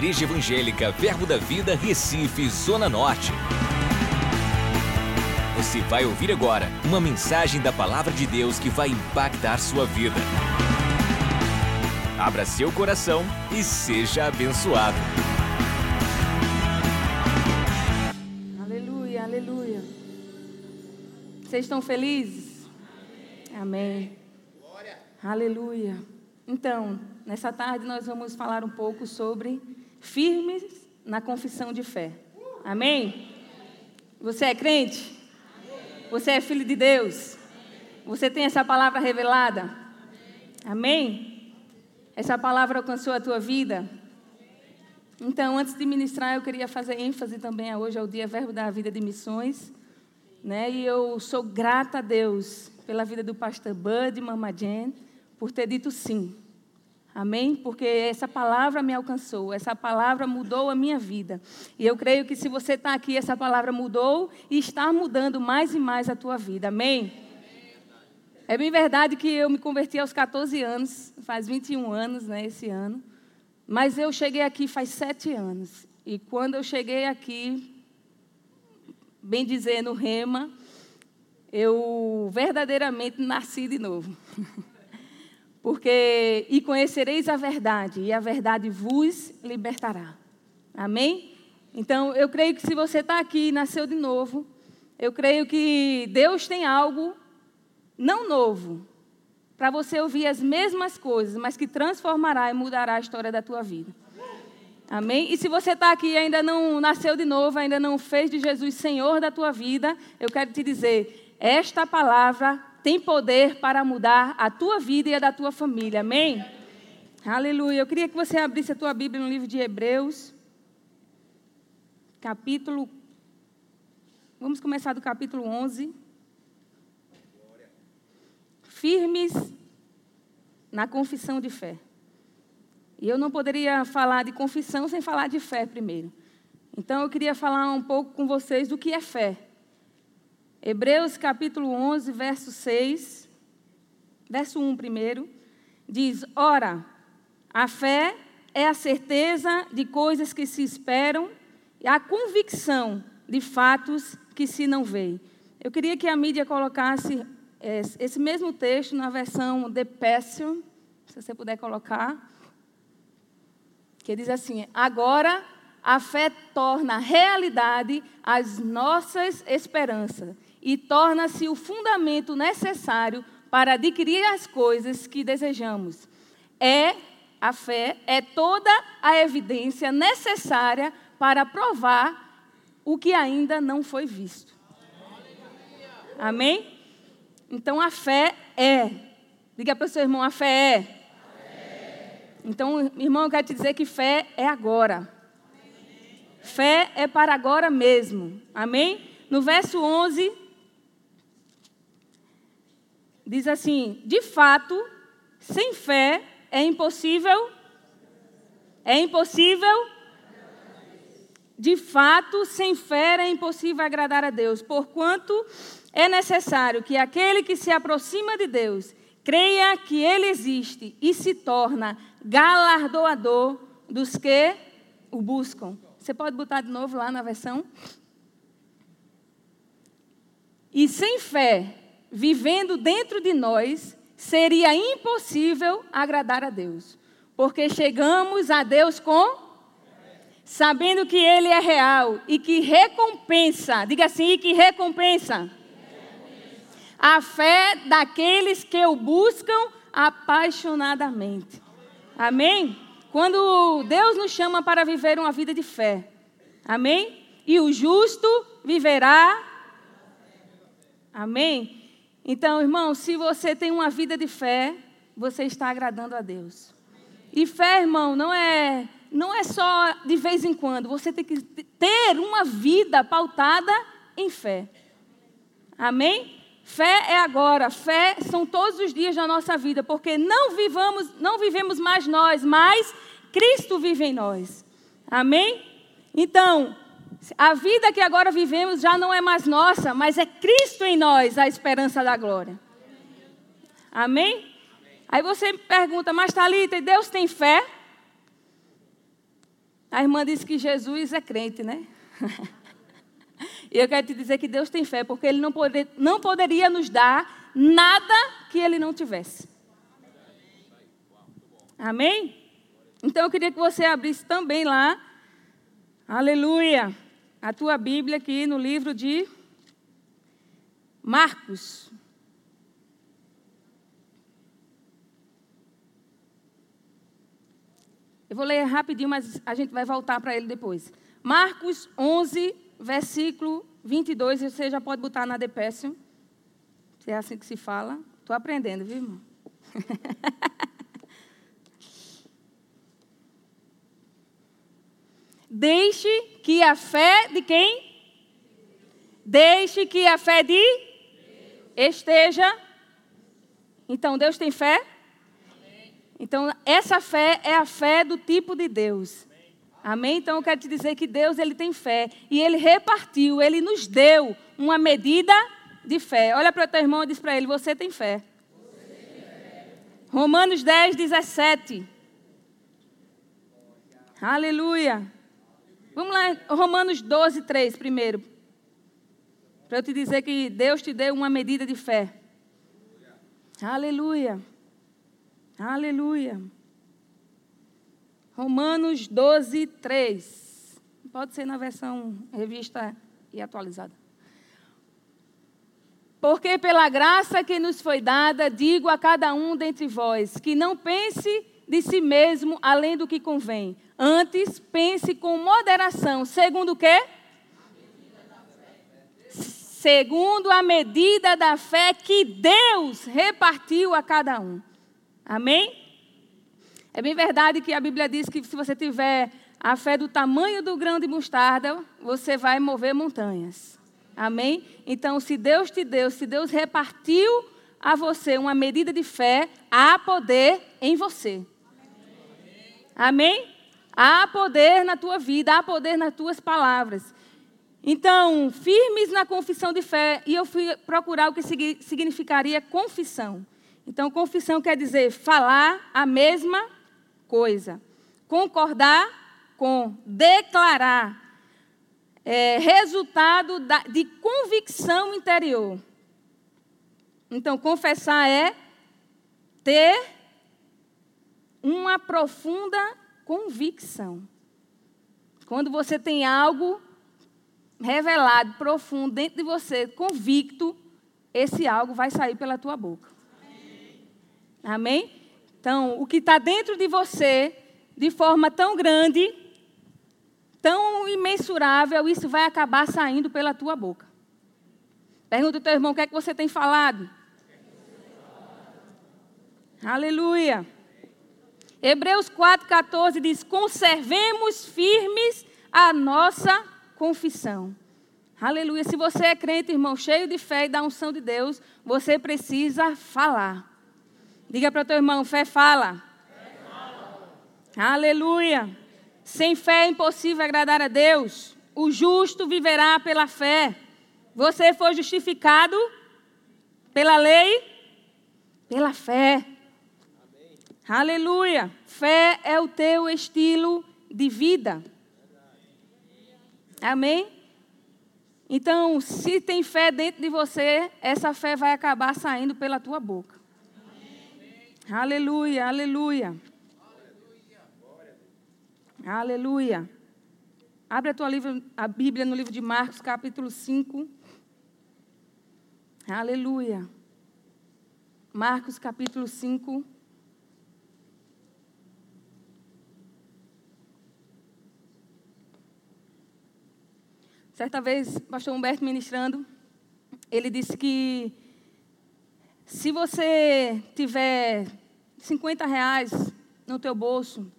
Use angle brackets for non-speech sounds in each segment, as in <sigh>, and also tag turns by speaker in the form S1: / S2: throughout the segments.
S1: Igreja Evangélica Verbo da Vida, Recife, Zona Norte. Você vai ouvir agora uma mensagem da Palavra de Deus que vai impactar sua vida. Abra seu coração e seja abençoado.
S2: Aleluia, aleluia. Vocês estão felizes? Amém. Glória. Aleluia. Então, nessa tarde nós vamos falar um pouco sobre firmes na confissão de fé. Amém? Você é crente? Você é filho de Deus? Você tem essa palavra revelada? Amém? Essa palavra alcançou a tua vida? Então, antes de ministrar, eu queria fazer ênfase também hoje ao Dia Verbo da Vida de Missões. Né? E eu sou grata a Deus pela vida do pastor Bud e Mama Jen, por ter dito sim. Amém? Porque essa palavra me alcançou, essa palavra mudou a minha vida. E eu creio que se você está aqui, essa palavra mudou e está mudando mais e mais a tua vida. Amém? É bem verdade que eu me converti aos 14 anos, faz 21 anos, né, esse ano. Mas eu cheguei aqui faz sete anos. E quando eu cheguei aqui, bem dizer, no Rema, eu verdadeiramente nasci de novo. <laughs> Porque, e conhecereis a verdade, e a verdade vos libertará. Amém? Então, eu creio que se você está aqui e nasceu de novo, eu creio que Deus tem algo não novo, para você ouvir as mesmas coisas, mas que transformará e mudará a história da tua vida. Amém? E se você está aqui e ainda não nasceu de novo, ainda não fez de Jesus Senhor da tua vida, eu quero te dizer, esta palavra tem poder para mudar a tua vida e a da tua família. Amém? Aleluia. Eu queria que você abrisse a tua Bíblia no livro de Hebreus, capítulo. Vamos começar do capítulo 11. Firmes na confissão de fé. E eu não poderia falar de confissão sem falar de fé primeiro. Então eu queria falar um pouco com vocês do que é fé. Hebreus capítulo 11, verso 6, verso 1 primeiro, diz: Ora, a fé é a certeza de coisas que se esperam e a convicção de fatos que se não veem. Eu queria que a mídia colocasse é, esse mesmo texto na versão The Passion, se você puder colocar, que diz assim: Agora a fé torna realidade as nossas esperanças e torna-se o fundamento necessário para adquirir as coisas que desejamos. É a fé é toda a evidência necessária para provar o que ainda não foi visto. Amém? Então a fé é. Diga para o seu irmão, a fé é. Então, irmão, eu quero te dizer que fé é agora. Fé é para agora mesmo. Amém? No verso 11, diz assim: de fato, sem fé é impossível. É impossível. De fato, sem fé é impossível agradar a Deus, porquanto é necessário que aquele que se aproxima de Deus creia que Ele existe e se torna galardoador dos que o buscam. Você pode botar de novo lá na versão? E sem fé vivendo dentro de nós, seria impossível agradar a Deus. Porque chegamos a Deus com sabendo que ele é real e que recompensa, diga assim, e que recompensa a fé daqueles que o buscam apaixonadamente. Amém? Quando Deus nos chama para viver uma vida de fé. Amém? E o justo viverá. Amém? Então, irmão, se você tem uma vida de fé, você está agradando a Deus. E fé, irmão, não é não é só de vez em quando, você tem que ter uma vida pautada em fé. Amém? Fé é agora, fé são todos os dias da nossa vida, porque não vivamos, não vivemos mais nós, mas Cristo vive em nós. Amém? Então, a vida que agora vivemos já não é mais nossa, mas é Cristo em nós a esperança da glória. Amém? Aí você pergunta, mas Thalita, Deus tem fé? A irmã disse que Jesus é crente, né? <laughs> e eu quero te dizer que Deus tem fé, porque Ele não, poder, não poderia nos dar nada que Ele não tivesse. Amém? Então eu queria que você abrisse também lá, aleluia, a tua Bíblia aqui no livro de Marcos. Eu vou ler rapidinho, mas a gente vai voltar para ele depois. Marcos 11, versículo 22. Você já pode botar na Depécio. Se é assim que se fala. Estou aprendendo, viu, irmão? <laughs> Deixe que a fé de quem? Deixe que a fé de esteja. Então, Deus tem fé? Então, essa fé é a fé do tipo de Deus. Amém? Então, eu quero te dizer que Deus ele tem fé. E Ele repartiu, Ele nos deu uma medida de fé. Olha para o teu irmão e diz para ele: Você tem fé. Você tem fé. Romanos 10, 17. Aleluia. Vamos lá, Romanos 12, 3 primeiro. Para eu te dizer que Deus te deu uma medida de fé. Aleluia. Aleluia. Romanos 12, 3. Pode ser na versão revista e atualizada. Porque pela graça que nos foi dada, digo a cada um dentre vós, que não pense de si mesmo além do que convém. Antes, pense com moderação. Segundo o quê? Segundo a medida da fé que Deus repartiu a cada um. Amém? É bem verdade que a Bíblia diz que se você tiver a fé do tamanho do grão de mostarda, você vai mover montanhas. Amém? Então, se Deus te deu, se Deus repartiu a você uma medida de fé, há poder em você. Amém? Há poder na tua vida, há poder nas tuas palavras. Então, firmes na confissão de fé, e eu fui procurar o que significaria confissão. Então, confissão quer dizer falar a mesma coisa, concordar com, declarar, é, resultado da, de convicção interior. Então, confessar é ter uma profunda convicção. Quando você tem algo revelado, profundo dentro de você, convicto, esse algo vai sair pela tua boca. Amém? Então, o que está dentro de você, de forma tão grande, tão imensurável, isso vai acabar saindo pela tua boca. Pergunta ao teu irmão, o que é que você tem falado? Aleluia. Hebreus 4,14 diz: conservemos firmes a nossa confissão. Aleluia. Se você é crente, irmão, cheio de fé e da unção de Deus, você precisa falar. Diga para o teu irmão, fé fala. fé fala. Aleluia. Sem fé é impossível agradar a Deus. O justo viverá pela fé. Você foi justificado pela lei, pela fé. Amém. Aleluia. Fé é o teu estilo de vida. Amém? Então, se tem fé dentro de você, essa fé vai acabar saindo pela tua boca. Aleluia, aleluia. Aleluia. Abre a tua livro, a Bíblia no livro de Marcos, capítulo 5. Aleluia. Marcos, capítulo 5. Certa vez, o pastor Humberto ministrando, ele disse que se você tiver 50 reais no teu bolso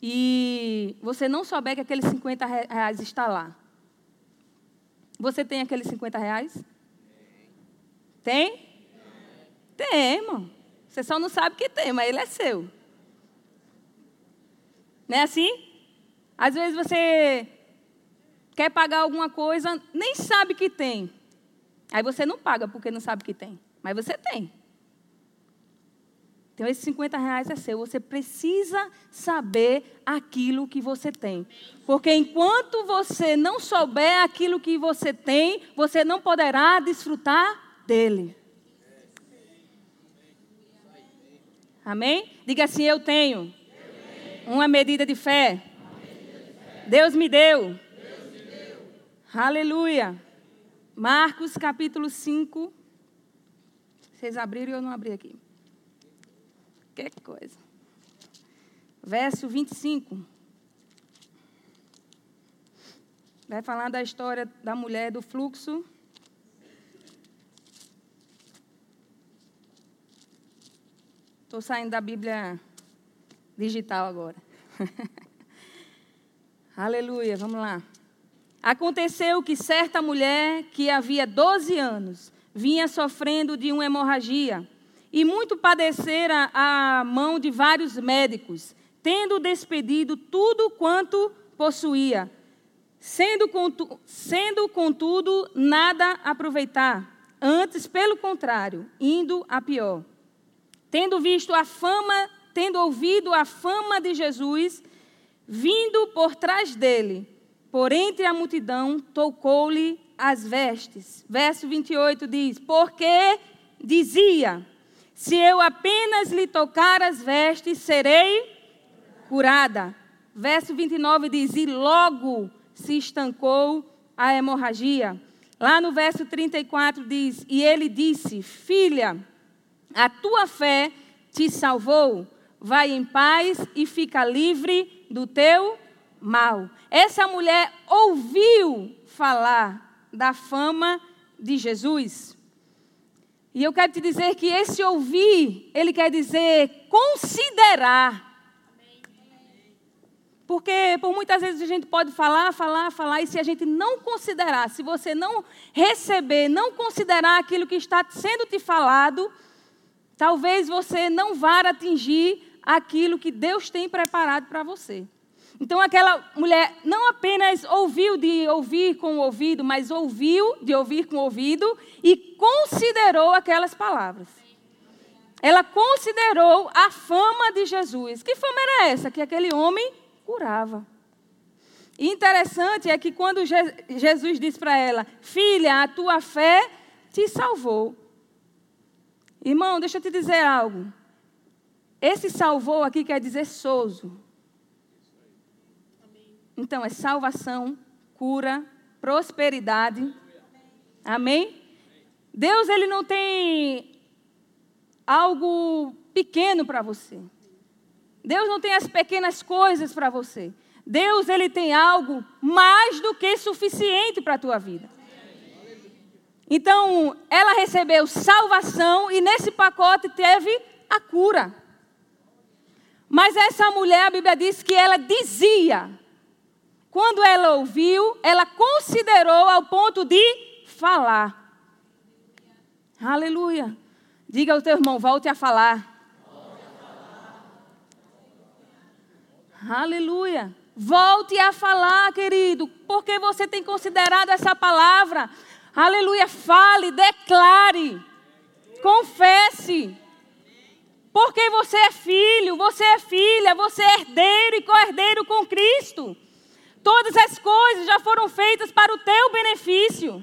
S2: e você não souber que aqueles 50 reais está lá, você tem aqueles 50 reais? Tem? Tem, irmão. Você só não sabe que tem, mas ele é seu. Não é assim? Às vezes você quer pagar alguma coisa, nem sabe que tem. Aí você não paga porque não sabe que tem. Mas você tem. Então, esses 50 reais é seu. Você precisa saber aquilo que você tem. Porque enquanto você não souber aquilo que você tem, você não poderá desfrutar dele. Amém? Diga assim: Eu tenho uma medida de fé. Deus me deu. Aleluia. Marcos capítulo 5. Vocês abriram e eu não abri aqui. Que coisa. Verso 25. Vai falar da história da mulher do fluxo. Estou saindo da Bíblia digital agora. <laughs> Aleluia, vamos lá. Aconteceu que certa mulher que havia 12 anos vinha sofrendo de uma hemorragia e muito padecera a mão de vários médicos, tendo despedido tudo quanto possuía, sendo, contu, sendo contudo nada aproveitar, antes, pelo contrário, indo a pior. Tendo visto a fama, tendo ouvido a fama de Jesus, vindo por trás dele, por entre a multidão, tocou-lhe as vestes. Verso 28 diz: Porque dizia: se eu apenas lhe tocar as vestes, serei curada. Verso 29 diz: E logo se estancou a hemorragia. Lá no verso 34 diz: E ele disse: Filha, a tua fé te salvou. Vai em paz e fica livre do teu mal. Essa mulher ouviu falar da fama de Jesus. E eu quero te dizer que esse ouvir, ele quer dizer considerar. Porque por muitas vezes a gente pode falar, falar, falar, e se a gente não considerar, se você não receber, não considerar aquilo que está sendo te falado, talvez você não vá atingir aquilo que Deus tem preparado para você. Então aquela mulher não apenas ouviu de ouvir com o ouvido, mas ouviu de ouvir com o ouvido e considerou aquelas palavras. Ela considerou a fama de Jesus. Que fama era essa? Que aquele homem curava. E interessante é que quando Jesus disse para ela: Filha, a tua fé te salvou. Irmão, deixa eu te dizer algo. Esse salvou aqui quer dizer souzo. Então, é salvação, cura, prosperidade. Amém? Deus, ele não tem algo pequeno para você. Deus não tem as pequenas coisas para você. Deus, ele tem algo mais do que suficiente para a tua vida. Então, ela recebeu salvação e nesse pacote teve a cura. Mas essa mulher, a Bíblia diz que ela dizia: quando ela ouviu, ela considerou ao ponto de falar. Aleluia. Diga ao teu irmão, volte a falar. Aleluia. Volte a falar, querido, porque você tem considerado essa palavra. Aleluia. Fale, declare, confesse. Porque você é filho, você é filha, você é herdeiro e co-herdeiro com Cristo. Todas as coisas já foram feitas para o teu benefício.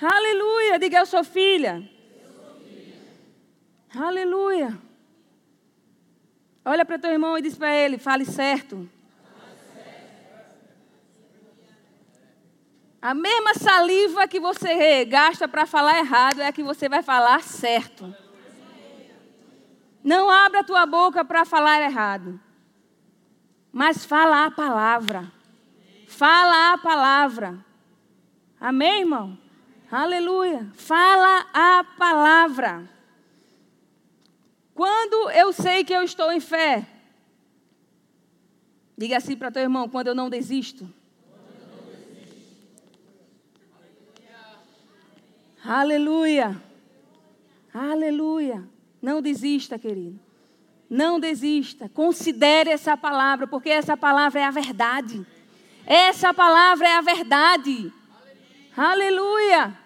S2: Aleluia. Diga, eu sou filha. Aleluia. Olha para teu irmão e diz para ele: fale certo. A mesma saliva que você gasta para falar errado é a que você vai falar certo. Não abra a tua boca para falar errado mas fala a palavra. Fala a palavra. Amém, irmão? Aleluia. Fala a palavra. Quando eu sei que eu estou em fé, diga assim para teu irmão: quando eu não desisto. Aleluia. Aleluia. Não desista, querido. Não desista. Considere essa palavra, porque essa palavra é a verdade. Essa palavra é a verdade. Aleluia. Aleluia.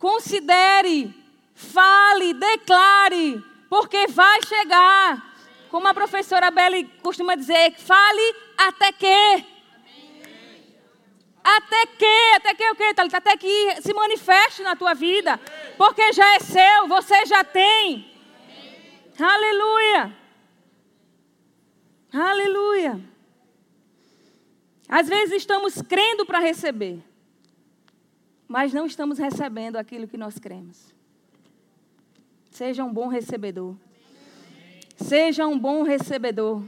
S2: Considere. fale, declare, porque vai chegar. Como a professora Belle costuma dizer, fale até que. Até que, até que o que, Thalita? Até que se manifeste na tua vida. Porque já é seu, você já tem. Aleluia. Aleluia. Às vezes estamos crendo para receber, mas não estamos recebendo aquilo que nós cremos. Seja um bom recebedor. Seja um bom recebedor.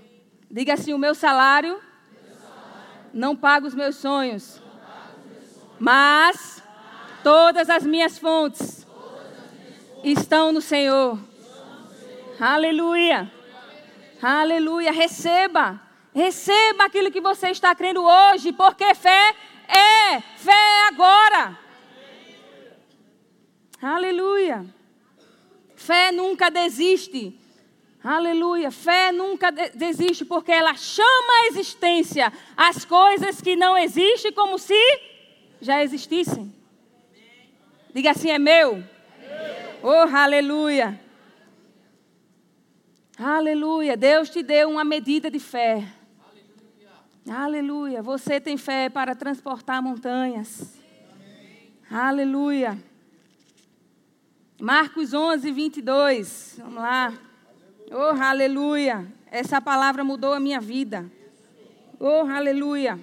S2: Diga assim: o meu salário, não paga os meus sonhos, mas todas as minhas fontes estão no Senhor. Aleluia. Aleluia. Receba. Receba aquilo que você está crendo hoje, porque fé é, fé é agora. Aleluia. Fé nunca desiste. Aleluia. Fé nunca de desiste, porque ela chama à existência as coisas que não existem como se já existissem. Diga assim: é meu. Oh, aleluia. Aleluia. Deus te deu uma medida de fé. Aleluia. Você tem fé para transportar montanhas. Aleluia. Marcos 11, 22. Vamos lá. Oh, aleluia. Essa palavra mudou a minha vida. Oh, aleluia.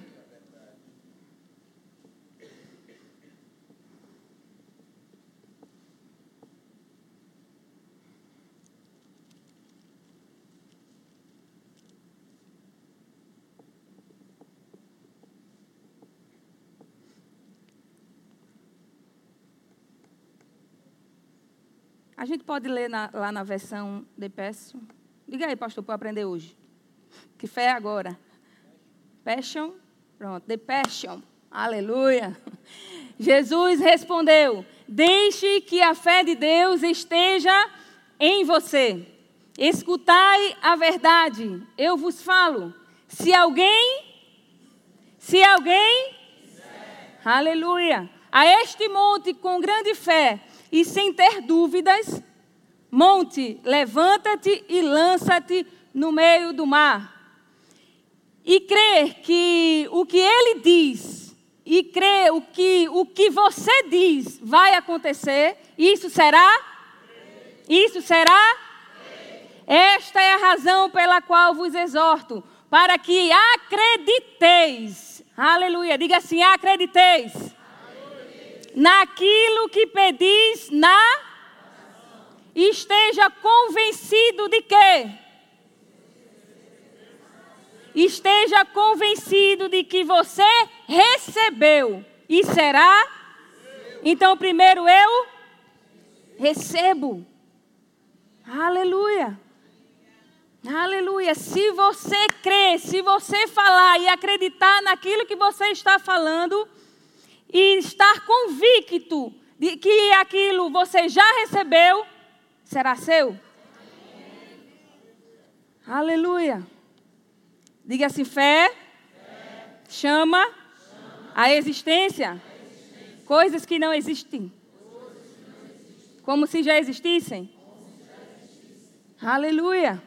S2: A gente pode ler na, lá na versão de Passion. Diga aí, pastor, para aprender hoje. Que fé é agora? Passion. Pronto, The Passion. Aleluia. <laughs> Jesus respondeu: Deixe que a fé de Deus esteja em você. Escutai a verdade. Eu vos falo. Se alguém, se alguém, aleluia, a este monte com grande fé e sem ter dúvidas, monte, levanta-te e lança-te no meio do mar. E crer que o que ele diz, e crer o que, o que você diz vai acontecer, isso será? Isso será? Esta é a razão pela qual vos exorto, para que acrediteis. Aleluia. Diga assim: acrediteis naquilo que pedis na esteja convencido de quê? Esteja convencido de que você recebeu e será. Então, primeiro eu recebo. Aleluia. Aleluia. Se você crer, se você falar e acreditar naquilo que você está falando, e estar convicto de que aquilo você já recebeu, será seu. Aleluia. Diga assim: fé, fé. Chama, chama, a existência, a existência. Coisas, que não existem. Como se já existissem. Aleluia.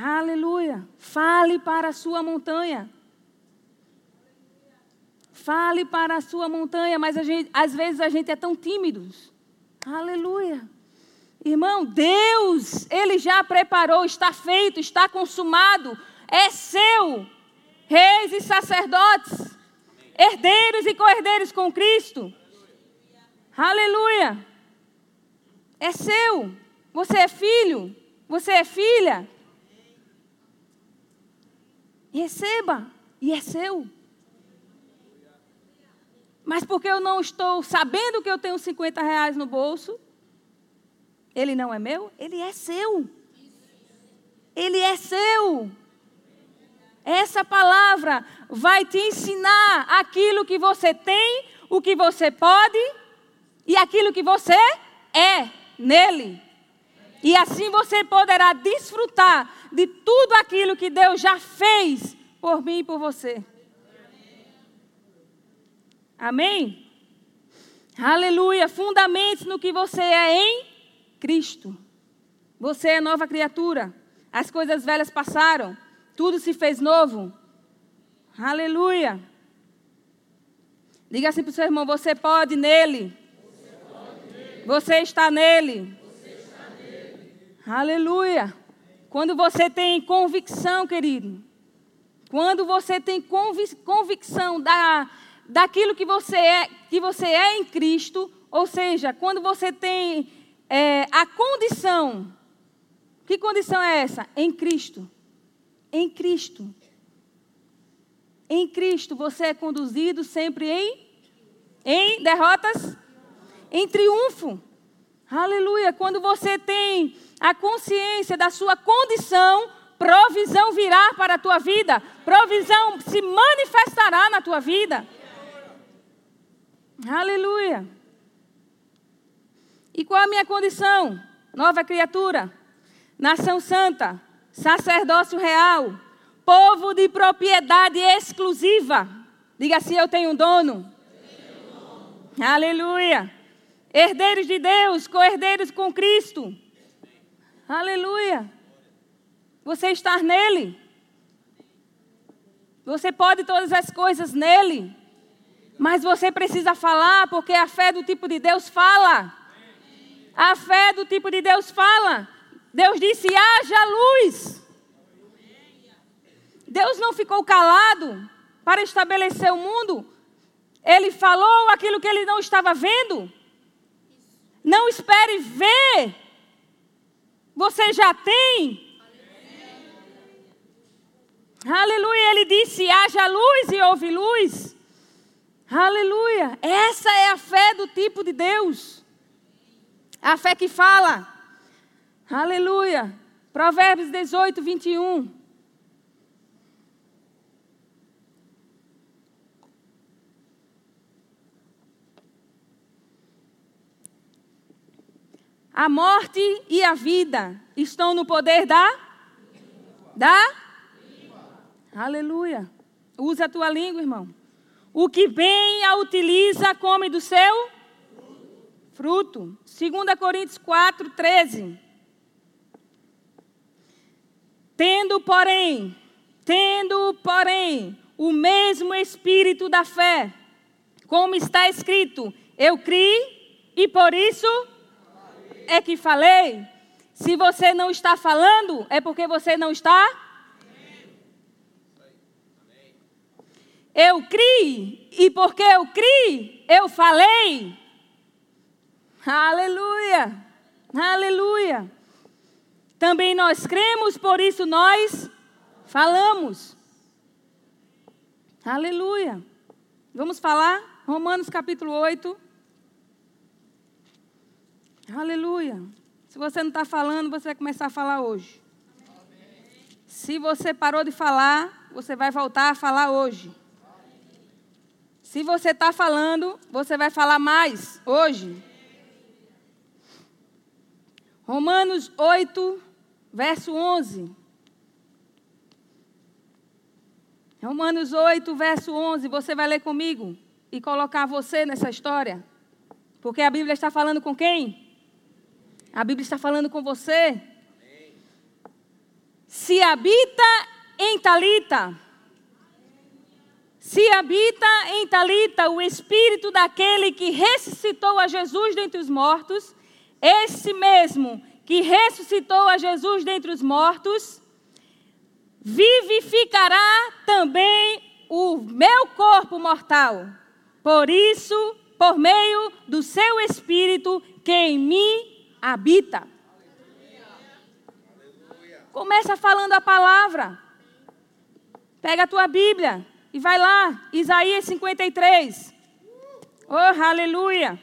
S2: Aleluia. Fale para a sua montanha. Fale para a sua montanha, mas gente, às vezes a gente é tão tímido. Aleluia. Irmão, Deus, Ele já preparou, está feito, está consumado, é seu. Reis e sacerdotes, herdeiros e co-herdeiros com Cristo. Aleluia. É seu. Você é filho, você é filha. Receba, e é seu. Mas porque eu não estou sabendo que eu tenho 50 reais no bolso, ele não é meu? Ele é seu. Ele é seu. Essa palavra vai te ensinar aquilo que você tem, o que você pode e aquilo que você é nele. E assim você poderá desfrutar de tudo aquilo que Deus já fez por mim e por você. Amém? Aleluia. Fundamente no que você é em Cristo. Você é nova criatura. As coisas velhas passaram. Tudo se fez novo. Aleluia. Diga assim para o seu irmão: você pode nele. Você, está nele. Aleluia. Quando você tem convicção, querido. Quando você tem convicção da, daquilo que você é, que você é em Cristo, ou seja, quando você tem é, a condição, que condição é essa? Em Cristo. Em Cristo. Em Cristo você é conduzido sempre em, em derrotas, em triunfo. Aleluia. Quando você tem a consciência da sua condição, provisão virá para a tua vida, provisão se manifestará na tua vida. Aleluia. E qual a minha condição? Nova criatura, nação santa, sacerdócio real, povo de propriedade exclusiva. Diga assim: Eu tenho um dono. Tenho dono. Aleluia. Herdeiros de Deus, co-herdeiros com Cristo. Aleluia. Você está nele. Você pode todas as coisas nele. Mas você precisa falar, porque a fé do tipo de Deus fala. A fé do tipo de Deus fala. Deus disse: haja luz. Deus não ficou calado para estabelecer o mundo. Ele falou aquilo que ele não estava vendo. Não espere ver. Você já tem. Aleluia. Ele disse: haja luz e houve luz. Aleluia. Essa é a fé do tipo de Deus. A fé que fala. Aleluia. Provérbios 18, 21. A morte e a vida estão no poder da? Da? Aleluia. Usa a tua língua, irmão. O que bem a utiliza come do seu fruto. 2 Coríntios 4, 13. Tendo, porém, tendo, porém, o mesmo espírito da fé, como está escrito, eu criei e por isso é que falei. Se você não está falando, é porque você não está Eu criei, e porque eu criei, eu falei. Aleluia, aleluia. Também nós cremos, por isso nós falamos. Aleluia. Vamos falar? Romanos capítulo 8. Aleluia. Se você não está falando, você vai começar a falar hoje. Se você parou de falar, você vai voltar a falar hoje. Se você está falando, você vai falar mais hoje. Romanos 8, verso 11. Romanos 8, verso 11. Você vai ler comigo e colocar você nessa história. Porque a Bíblia está falando com quem? A Bíblia está falando com você. Se habita em Talita se habita em Talita o espírito daquele que ressuscitou a Jesus dentre os mortos, esse mesmo que ressuscitou a Jesus dentre os mortos, vivificará também o meu corpo mortal. Por isso, por meio do seu espírito que em mim habita. Começa falando a palavra. Pega a tua Bíblia. E vai lá, Isaías 53. Oh, aleluia.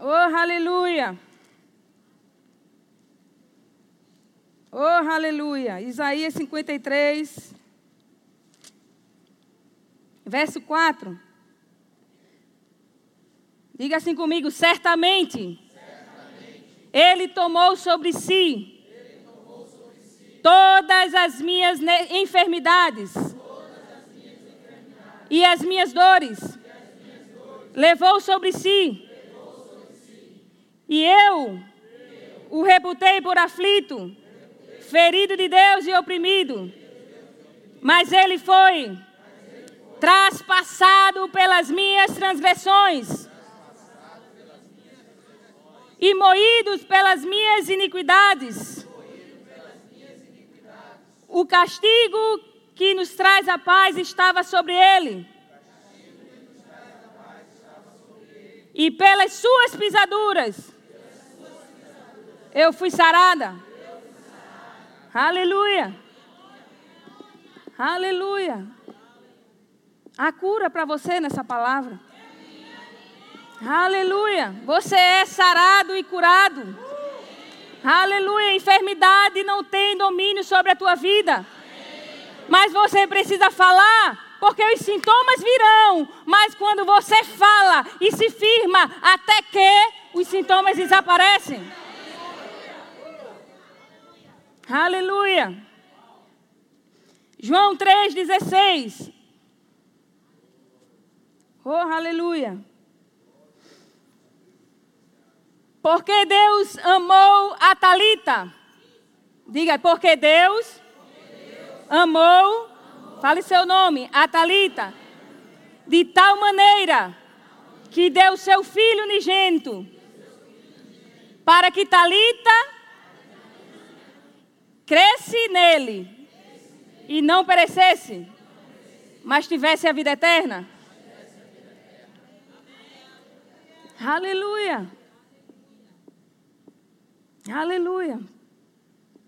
S2: Oh, aleluia. Oh, aleluia. Isaías 53, verso 4. Diga assim comigo: certamente, certamente. Ele tomou sobre si todas as minhas enfermidades, e as minhas dores, levou sobre si. E eu o reputei por aflito, ferido de Deus e oprimido. Mas ele foi traspassado pelas minhas transgressões e moídos pelas minhas iniquidades. O castigo que nos traz a paz estava sobre ele. E pelas suas pisaduras eu fui sarada. Aleluia. Aleluia. A cura para você nessa palavra. Aleluia. Você é sarado e curado. Aleluia. Enfermidade não tem domínio sobre a tua vida. Mas você precisa falar, porque os sintomas virão. Mas quando você fala e se firma, até que os sintomas desaparecem. Aleluia. João 3,16. Oh, aleluia. Porque Deus amou a Talita. Diga, porque Deus, amou, fale seu nome, a Talita, de tal maneira que deu seu filho unigênito, para que Talita cresce nele e não perecesse, mas tivesse a vida eterna. Aleluia. Aleluia.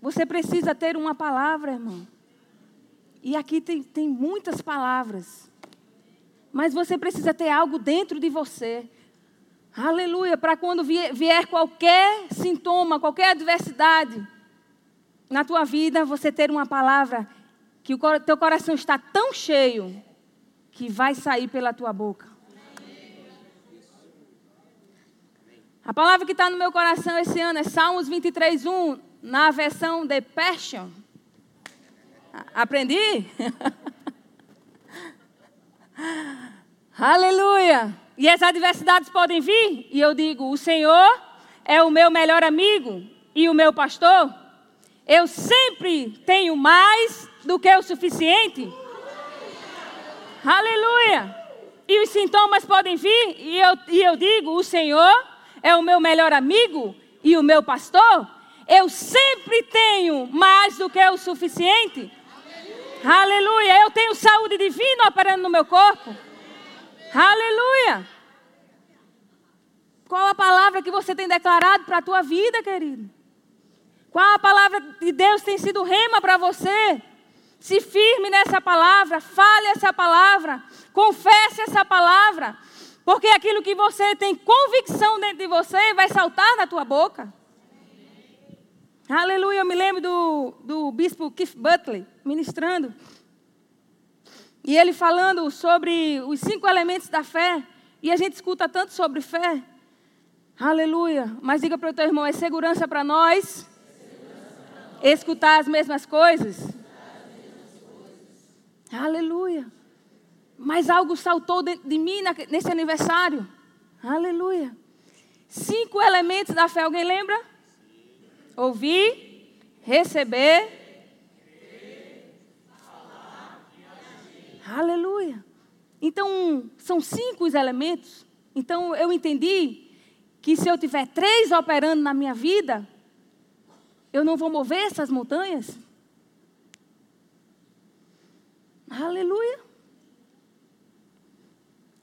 S2: Você precisa ter uma palavra, irmão. E aqui tem, tem muitas palavras. Mas você precisa ter algo dentro de você. Aleluia. Para quando vier, vier qualquer sintoma, qualquer adversidade na tua vida, você ter uma palavra que o teu coração está tão cheio que vai sair pela tua boca. A palavra que está no meu coração esse ano é Salmos 23, 1, na versão de Passion. Aprendi? <laughs> Aleluia! E as adversidades podem vir, e eu digo: o Senhor é o meu melhor amigo e o meu pastor. Eu sempre tenho mais do que o suficiente. Aleluia! E os sintomas podem vir, e eu, e eu digo: o Senhor é o meu melhor amigo e o meu pastor, eu sempre tenho mais do que o suficiente. Aleluia. Aleluia. Eu tenho saúde divina operando no meu corpo. Aleluia. Qual a palavra que você tem declarado para a tua vida, querido? Qual a palavra de Deus tem sido rema para você? Se firme nessa palavra, fale essa palavra, confesse essa palavra. Porque aquilo que você tem convicção dentro de você vai saltar na tua boca. Aleluia, eu me lembro do, do bispo Keith Butler ministrando. E ele falando sobre os cinco elementos da fé. E a gente escuta tanto sobre fé. Aleluia. Mas diga para o teu irmão: é segurança para nós escutar as mesmas coisas. Aleluia. Mas algo saltou de, de mim nesse aniversário. Aleluia. Cinco elementos da fé, alguém lembra? Ouvir, receber. Aleluia. Então, são cinco os elementos. Então, eu entendi que se eu tiver três operando na minha vida, eu não vou mover essas montanhas. Aleluia.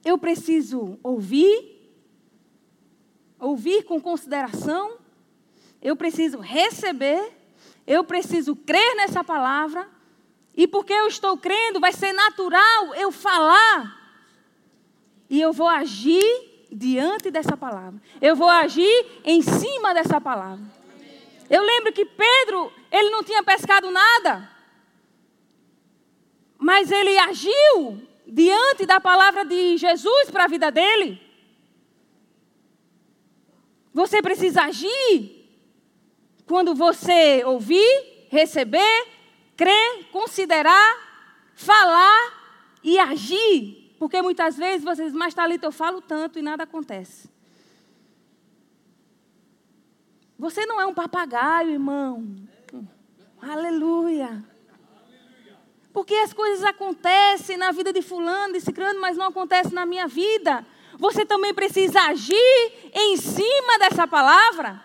S2: Eu preciso ouvir, ouvir com consideração, eu preciso receber, eu preciso crer nessa palavra, e porque eu estou crendo, vai ser natural eu falar, e eu vou agir diante dessa palavra, eu vou agir em cima dessa palavra. Eu lembro que Pedro, ele não tinha pescado nada, mas ele agiu diante da palavra de Jesus para a vida dele. Você precisa agir quando você ouvir, receber, crer, considerar, falar e agir. Porque muitas vezes vocês, mas Thalita, eu falo tanto e nada acontece. Você não é um papagaio, irmão. Aleluia. Porque as coisas acontecem na vida de fulano, de ciclano, mas não acontecem na minha vida. Você também precisa agir em cima dessa palavra.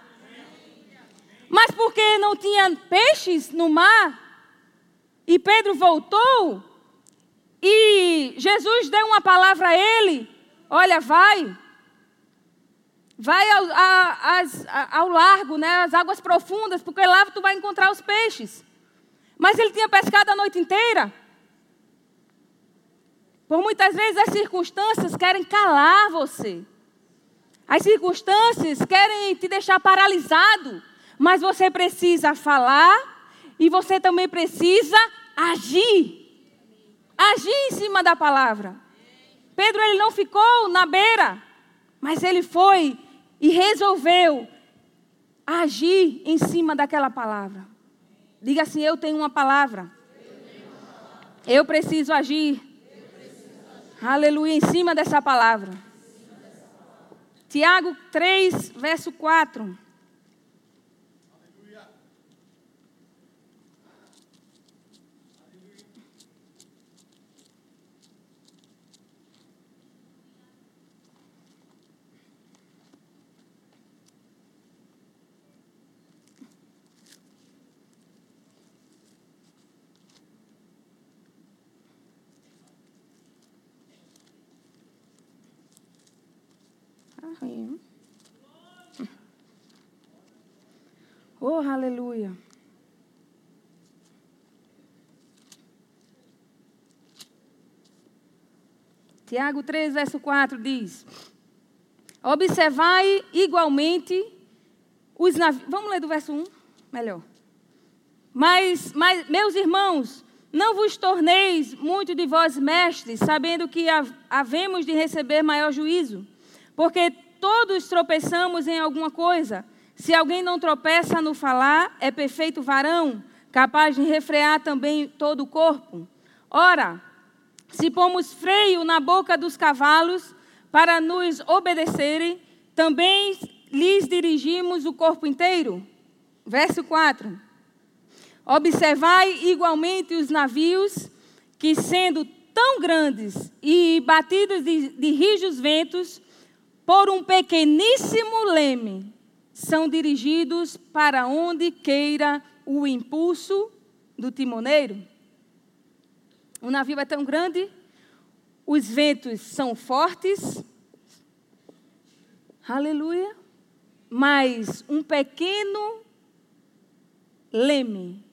S2: Mas porque não tinha peixes no mar, e Pedro voltou, e Jesus deu uma palavra a ele: olha, vai, vai ao, a, as, ao largo, né, às águas profundas, porque lá tu vai encontrar os peixes. Mas ele tinha pescado a noite inteira. Por muitas vezes as circunstâncias querem calar você. As circunstâncias querem te deixar paralisado. Mas você precisa falar e você também precisa agir. Agir em cima da palavra. Pedro ele não ficou na beira, mas ele foi e resolveu agir em cima daquela palavra. Diga assim: Eu tenho uma palavra. Eu preciso agir. Aleluia, em cima dessa palavra. Tiago 3, verso 4. Oh, aleluia. Tiago 3, verso 4 diz: Observai igualmente os navios. Vamos ler do verso 1? Melhor. Mas, mas, meus irmãos, não vos torneis muito de vós mestres, sabendo que havemos de receber maior juízo. Porque todos tropeçamos em alguma coisa. Se alguém não tropeça no falar, é perfeito varão, capaz de refrear também todo o corpo. Ora, se pomos freio na boca dos cavalos para nos obedecerem, também lhes dirigimos o corpo inteiro. Verso 4. Observai igualmente os navios, que sendo tão grandes e batidos de, de rijos ventos, por um pequeníssimo leme, são dirigidos para onde queira o impulso do timoneiro. O navio é tão grande, os ventos são fortes, aleluia, mas um pequeno leme,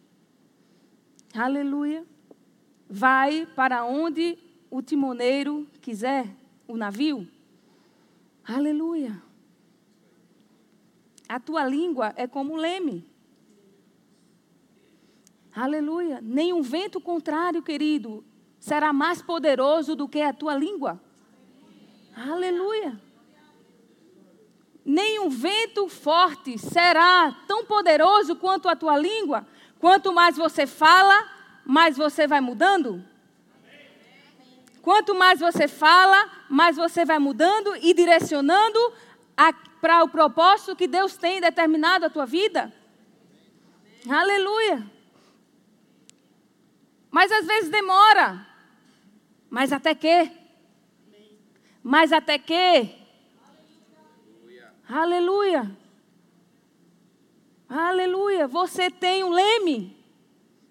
S2: aleluia, vai para onde o timoneiro quiser, o navio. Aleluia. A tua língua é como um leme. Aleluia. Nenhum vento contrário, querido, será mais poderoso do que a tua língua. Aleluia. Nenhum vento forte será tão poderoso quanto a tua língua. Quanto mais você fala, mais você vai mudando. Quanto mais você fala, mais você vai mudando e direcionando para o propósito que Deus tem determinado a tua vida. Aleluia. Mas às vezes demora. Mas até que? Mas até que? Aleluia. Aleluia. Você tem um leme,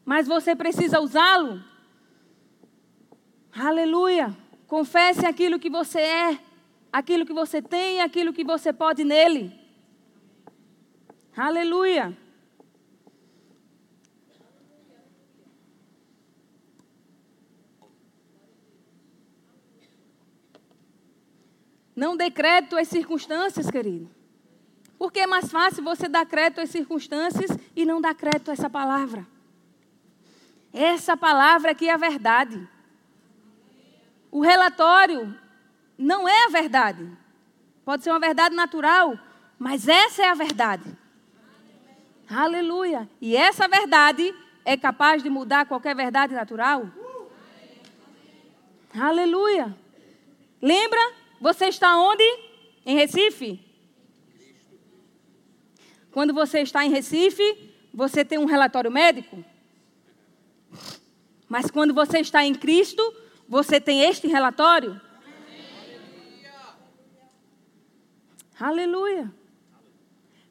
S2: mas você precisa usá-lo. Aleluia. Confesse aquilo que você é, aquilo que você tem, aquilo que você pode nele. Aleluia. Não dê crédito às circunstâncias, querido. Porque é mais fácil você dar crédito às circunstâncias e não dar crédito a essa palavra. Essa palavra aqui é a verdade. O relatório não é a verdade. Pode ser uma verdade natural, mas essa é a verdade. Aleluia. E essa verdade é capaz de mudar qualquer verdade natural? Aleluia. Lembra? Você está onde? Em Recife? Quando você está em Recife, você tem um relatório médico? Mas quando você está em Cristo, você tem este relatório? Aleluia.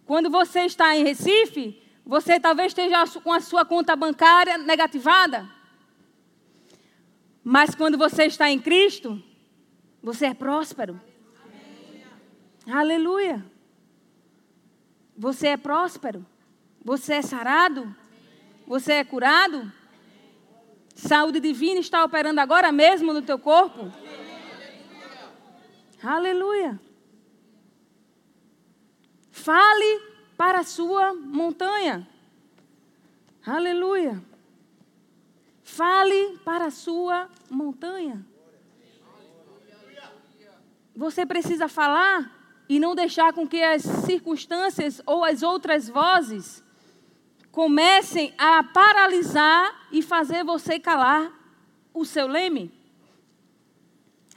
S2: Quando você está em Recife, você talvez esteja com a sua conta bancária negativada. Mas quando você está em Cristo, você é próspero. Aleluia. Você é próspero. Você é sarado. Você é curado. Saúde divina está operando agora mesmo no teu corpo. Aleluia. Fale para a sua montanha. Aleluia. Fale para a sua montanha. Você precisa falar e não deixar com que as circunstâncias ou as outras vozes comecem a paralisar e fazer você calar o seu leme.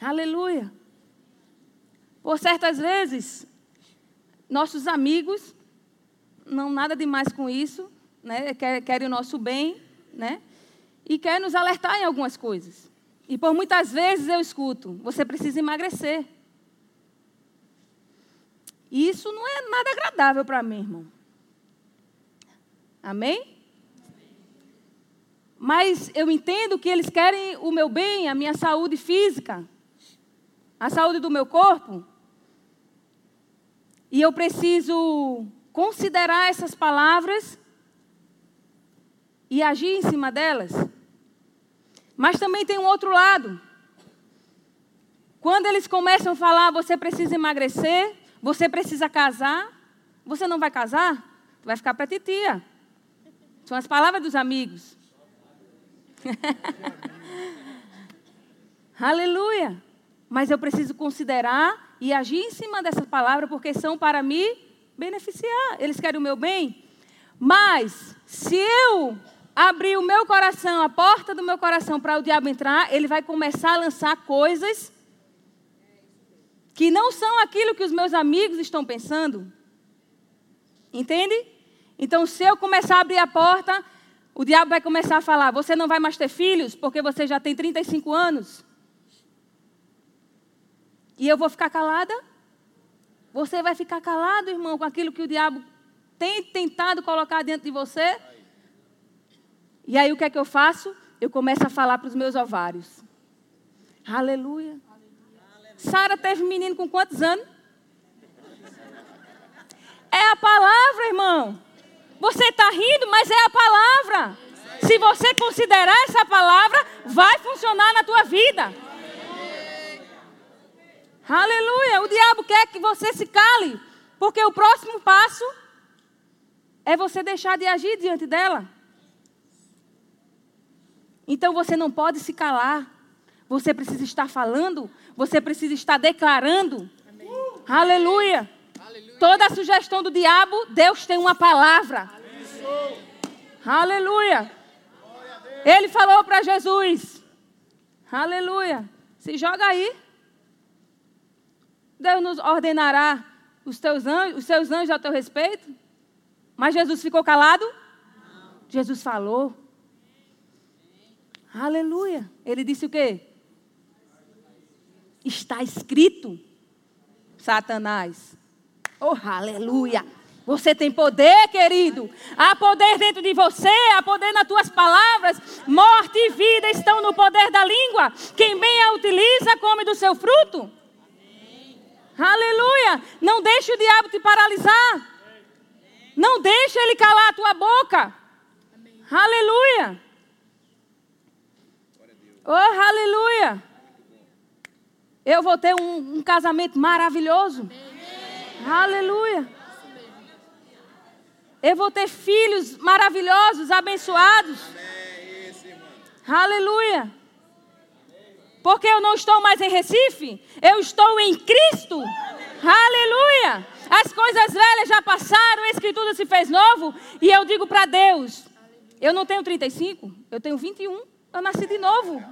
S2: Aleluia. Por certas vezes, nossos amigos, não nada demais com isso, né? querem o nosso bem, né? E querem nos alertar em algumas coisas. E por muitas vezes eu escuto: você precisa emagrecer. E isso não é nada agradável para mim, irmão. Amém? Mas eu entendo que eles querem o meu bem, a minha saúde física, a saúde do meu corpo. E eu preciso considerar essas palavras e agir em cima delas. Mas também tem um outro lado. Quando eles começam a falar, você precisa emagrecer, você precisa casar, você não vai casar? Vai ficar para titia. São as palavras dos amigos. <laughs> Aleluia. Mas eu preciso considerar e agir em cima dessas palavras, porque são para me beneficiar. Eles querem o meu bem. Mas, se eu abrir o meu coração, a porta do meu coração para o diabo entrar, ele vai começar a lançar coisas que não são aquilo que os meus amigos estão pensando. Entende? Então, se eu começar a abrir a porta, o diabo vai começar a falar: você não vai mais ter filhos porque você já tem 35 anos. E eu vou ficar calada? Você vai ficar calado, irmão, com aquilo que o diabo tem tentado colocar dentro de você? E aí o que é que eu faço? Eu começo a falar para os meus ovários. Aleluia. Sara teve menino com quantos anos? É a palavra, irmão. Você está rindo, mas é a palavra. Se você considerar essa palavra, vai funcionar na tua vida. Aleluia. O diabo quer que você se cale, porque o próximo passo é você deixar de agir diante dela. Então você não pode se calar. Você precisa estar falando, você precisa estar declarando. Aleluia. Aleluia. Toda a sugestão do diabo, Deus tem uma palavra. Aleluia. Ele falou para Jesus: Aleluia. Se joga aí. Deus nos ordenará os, teus anjos, os seus anjos a teu respeito? Mas Jesus ficou calado? Não. Jesus falou. Aleluia. Ele disse o quê? Está escrito, Satanás. Oh, aleluia. Você tem poder, querido. Há poder dentro de você, há poder nas tuas palavras. Morte e vida estão no poder da língua. Quem bem a utiliza, come do seu fruto. Aleluia! Não deixe o diabo te paralisar. Não deixe ele calar a tua boca. Aleluia! Oh, aleluia! Eu vou ter um, um casamento maravilhoso. Aleluia! Eu vou ter filhos maravilhosos, abençoados. Aleluia! Porque eu não estou mais em Recife, eu estou em Cristo. Aleluia! As coisas velhas já passaram, a Escritura se fez novo. E eu digo para Deus: eu não tenho 35, eu tenho 21. Eu nasci de novo.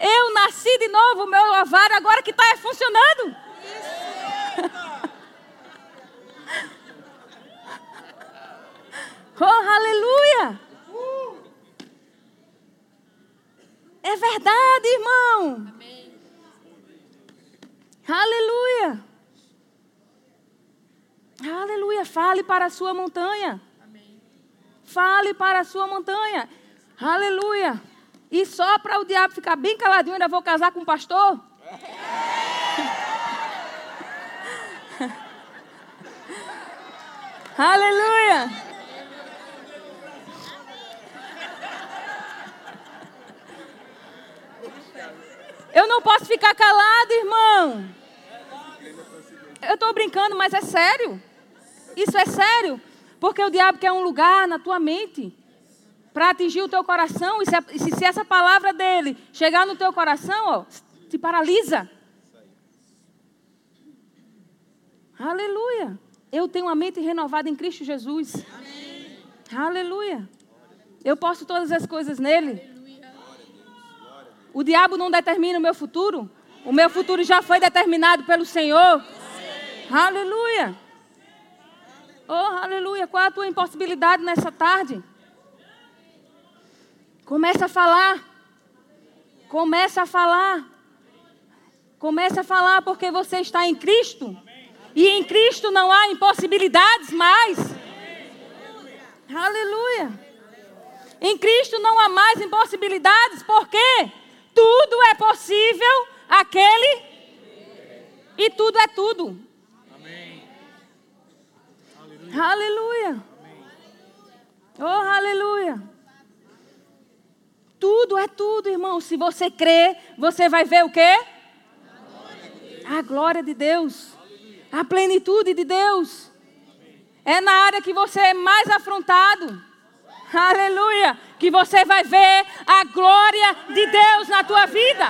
S2: Eu nasci de novo, meu ovário agora que está funcionando. <laughs> oh, aleluia! É verdade, irmão. Amém. Aleluia. Aleluia. Fale para a sua montanha. Amém. Fale para a sua montanha. Aleluia. E só para o diabo ficar bem caladinho, ainda vou casar com o pastor? Aleluia. Eu não posso ficar calado, irmão. Eu estou brincando, mas é sério. Isso é sério. Porque o diabo quer um lugar na tua mente para atingir o teu coração. E se, se, essa palavra dele chegar no teu coração, ó, te paralisa. Aleluia. Eu tenho uma mente renovada em Cristo Jesus. Amém. Aleluia. Eu posso todas as coisas nele. O diabo não determina o meu futuro. O meu futuro já foi determinado pelo Senhor. Aleluia. Oh, aleluia. Qual é a tua impossibilidade nessa tarde? Começa a falar. Começa a falar. Começa a falar porque você está em Cristo. E em Cristo não há impossibilidades mais. Aleluia. Em Cristo não há mais impossibilidades. Por quê? Tudo é possível aquele e tudo é tudo. Amém. Aleluia. aleluia. Oh, aleluia. Tudo é tudo, irmão. Se você crê, você vai ver o quê? A glória de Deus. A plenitude de Deus. É na área que você é mais afrontado. Aleluia que você vai ver a glória de Deus na tua vida.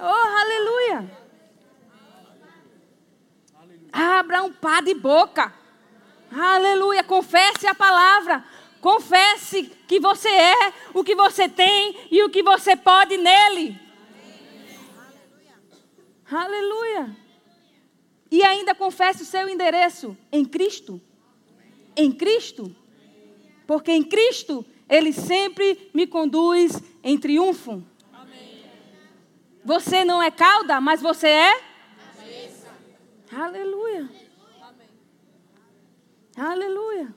S2: Oh, aleluia. Abra um pá de boca. Aleluia. Confesse a palavra. Confesse que você é, o que você tem e o que você pode nele. Aleluia. E ainda confesse o seu endereço em Cristo. Em Cristo. Porque em Cristo Ele sempre me conduz em triunfo. Você não é cauda, mas você é? Aleluia. Aleluia.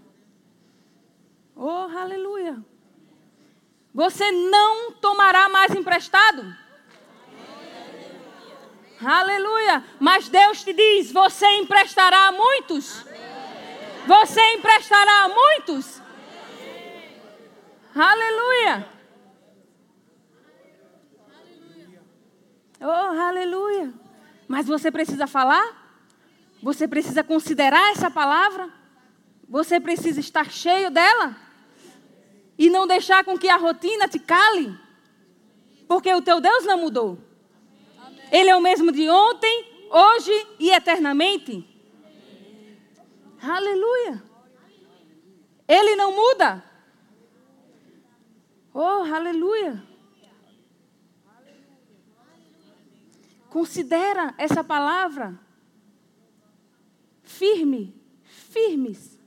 S2: Oh, aleluia. Você não tomará mais emprestado. Aleluia. Mas Deus te diz: você emprestará a muitos. Você emprestará a muitos. Aleluia. Oh, aleluia. Mas você precisa falar? Você precisa considerar essa palavra? Você precisa estar cheio dela? E não deixar com que a rotina te cale? Porque o teu Deus não mudou. Ele é o mesmo de ontem, hoje e eternamente. Aleluia. Ele não muda. Oh, aleluia. Considera essa palavra firme, firmes,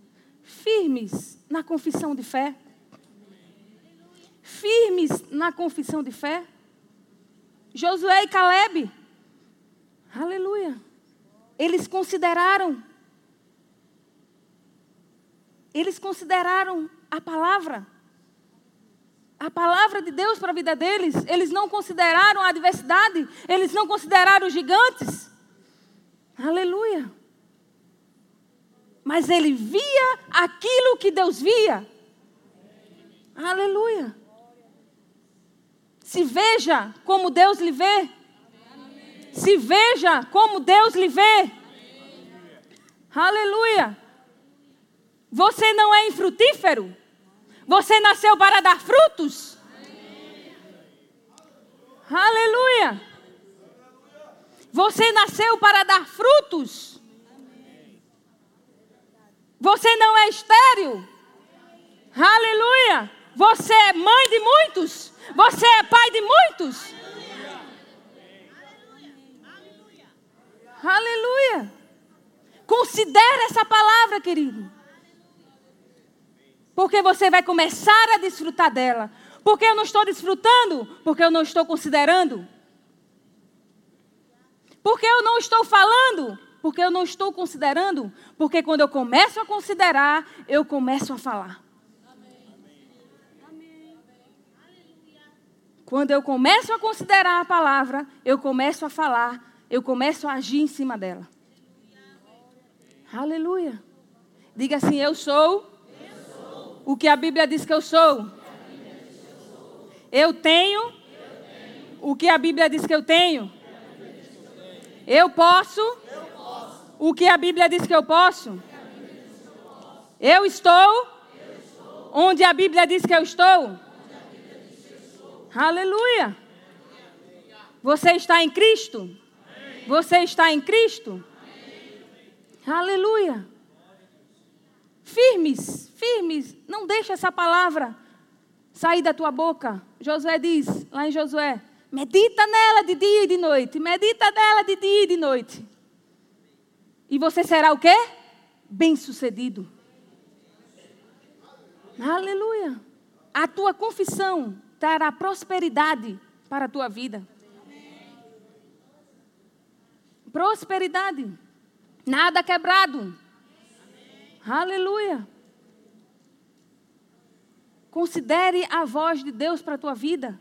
S2: firmes na confissão de fé. Firmes na confissão de fé. Josué e Caleb, aleluia. Eles consideraram, eles consideraram a palavra a palavra de Deus para a vida deles. Eles não consideraram a adversidade, eles não consideraram os gigantes. Aleluia. Mas ele via aquilo que Deus via. Aleluia. Se veja como Deus lhe vê. Se veja como Deus lhe vê. Aleluia. Você não é infrutífero. Você nasceu para dar frutos? Aleluia! Você nasceu para dar frutos? Você não é estéril? Aleluia! Você é mãe de muitos. Você é pai de muitos. Aleluia. Considere essa palavra, querido. Porque você vai começar a desfrutar dela. Porque eu não estou desfrutando? Porque eu não estou considerando. Porque eu não estou falando? Porque eu não estou considerando. Porque quando eu começo a considerar, eu começo a falar. Quando eu começo a considerar a palavra, eu começo a falar, eu começo a agir em cima dela. Aleluia. Diga assim: Eu sou, eu sou. o que a Bíblia diz que eu sou. Eu tenho, o que a Bíblia diz que eu tenho. Eu posso, o que a Bíblia diz que eu posso. Eu estou, onde a Bíblia diz que eu estou. Aleluia. Você está em Cristo? Você está em Cristo? Aleluia. Firmes, firmes. Não deixe essa palavra sair da tua boca. Josué diz, lá em Josué, medita nela de dia e de noite. Medita nela de dia e de noite. E você será o quê? Bem-sucedido. Aleluia. A tua confissão trará prosperidade para a tua vida. Prosperidade. Nada quebrado. Aleluia. Considere a voz de Deus para a tua vida.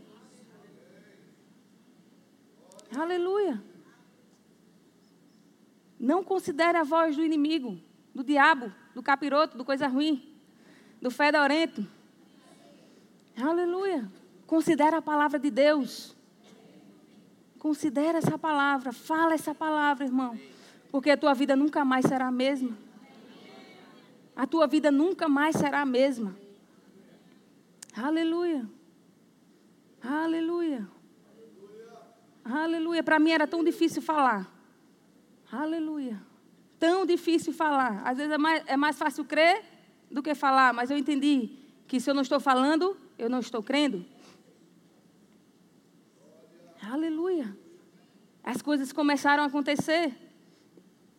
S2: Aleluia. Não considere a voz do inimigo, do diabo, do capiroto, do coisa ruim, do fedorento. Aleluia. Considere a palavra de Deus. Considere essa palavra, fala essa palavra, irmão porque a tua vida nunca mais será a mesma. A tua vida nunca mais será a mesma. Aleluia. Aleluia. Aleluia. Para mim era tão difícil falar. Aleluia. Tão difícil falar. Às vezes é mais, é mais fácil crer do que falar, mas eu entendi que se eu não estou falando, eu não estou crendo. Aleluia. As coisas começaram a acontecer.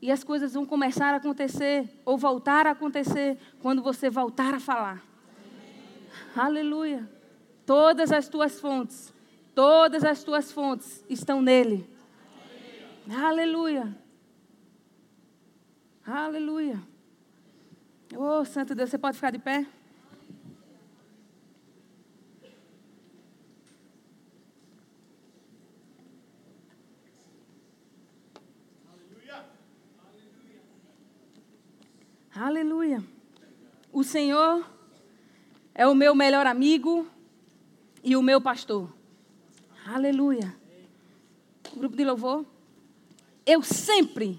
S2: E as coisas vão começar a acontecer, ou voltar a acontecer, quando você voltar a falar. Amém. Aleluia. Todas as tuas fontes, todas as tuas fontes estão nele. Amém. Aleluia. Aleluia. Oh, Santo Deus, você pode ficar de pé? Aleluia. O Senhor é o meu melhor amigo e o meu pastor. Aleluia. Grupo de louvor. Eu sempre,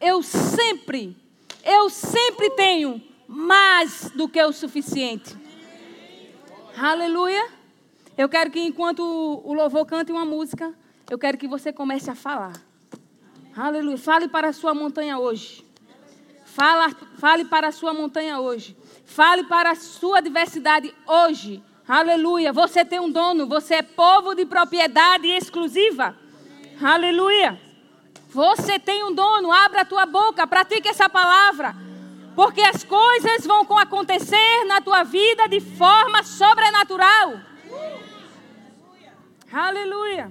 S2: eu sempre, eu sempre tenho mais do que o suficiente. Aleluia. Eu quero que enquanto o louvor cante uma música, eu quero que você comece a falar. Aleluia. Fale para a sua montanha hoje. Fala, fale para a sua montanha hoje. Fale para a sua diversidade hoje. Aleluia. Você tem um dono. Você é povo de propriedade exclusiva. Aleluia. Você tem um dono. Abra a tua boca. Pratique essa palavra. Porque as coisas vão acontecer na tua vida de forma sobrenatural. Aleluia.